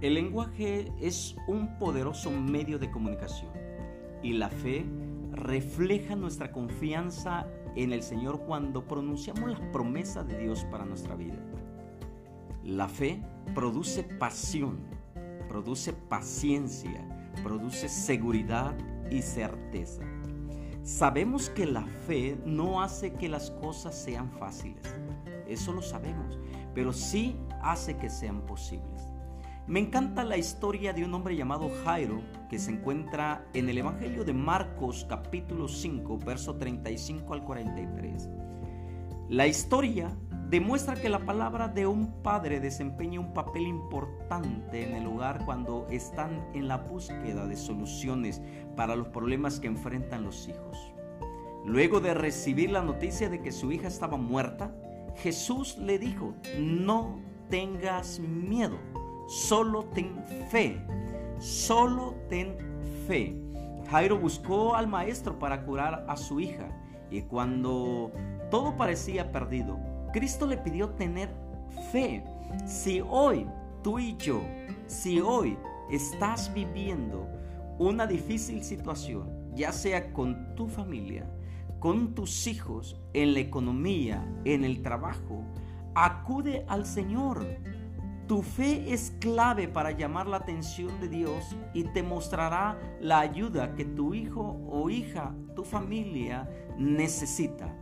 El lenguaje es un poderoso medio de comunicación y la fe refleja nuestra confianza en el Señor cuando pronunciamos las promesas de Dios para nuestra vida. La fe produce pasión, produce paciencia, produce seguridad y certeza. Sabemos que la fe no hace que las cosas sean fáciles, eso lo sabemos, pero sí hace que sean posibles. Me encanta la historia de un hombre llamado Jairo que se encuentra en el Evangelio de Marcos capítulo 5, verso 35 al 43. La historia demuestra que la palabra de un padre desempeña un papel importante en el hogar cuando están en la búsqueda de soluciones para los problemas que enfrentan los hijos. Luego de recibir la noticia de que su hija estaba muerta, Jesús le dijo, no tengas miedo solo ten fe, solo ten fe. Jairo buscó al maestro para curar a su hija y cuando todo parecía perdido, Cristo le pidió tener fe. Si hoy tú y yo, si hoy estás viviendo una difícil situación, ya sea con tu familia, con tus hijos, en la economía, en el trabajo, acude al Señor. Tu fe es clave para llamar la atención de Dios y te mostrará la ayuda que tu hijo o hija, tu familia necesita.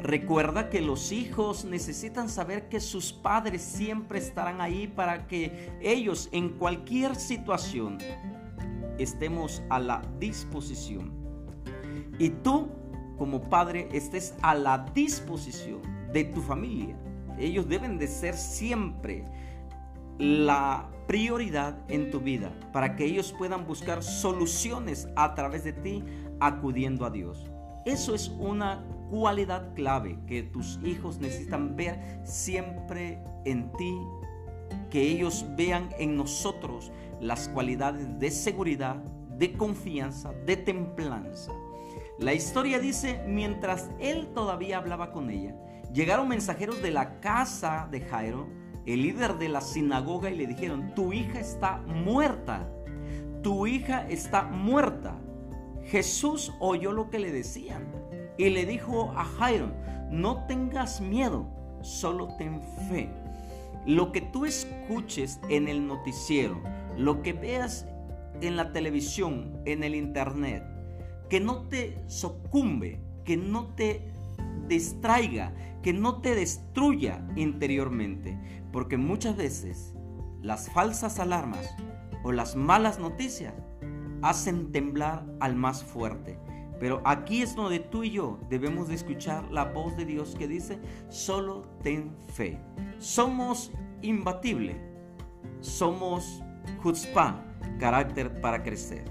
Recuerda que los hijos necesitan saber que sus padres siempre estarán ahí para que ellos en cualquier situación estemos a la disposición. Y tú como padre estés a la disposición de tu familia. Ellos deben de ser siempre la prioridad en tu vida para que ellos puedan buscar soluciones a través de ti acudiendo a Dios. Eso es una cualidad clave que tus hijos necesitan ver siempre en ti, que ellos vean en nosotros las cualidades de seguridad, de confianza, de templanza. La historia dice, mientras él todavía hablaba con ella, llegaron mensajeros de la casa de Jairo, el líder de la sinagoga, y le dijeron, tu hija está muerta, tu hija está muerta. Jesús oyó lo que le decían y le dijo a Jairo, no tengas miedo, solo ten fe. Lo que tú escuches en el noticiero, lo que veas en la televisión, en el internet, que no te sucumbe, que no te distraiga, que no te destruya interiormente. Porque muchas veces las falsas alarmas o las malas noticias hacen temblar al más fuerte. Pero aquí es donde tú y yo debemos de escuchar la voz de Dios que dice, solo ten fe. Somos imbatible. Somos chutzpah, carácter para crecer.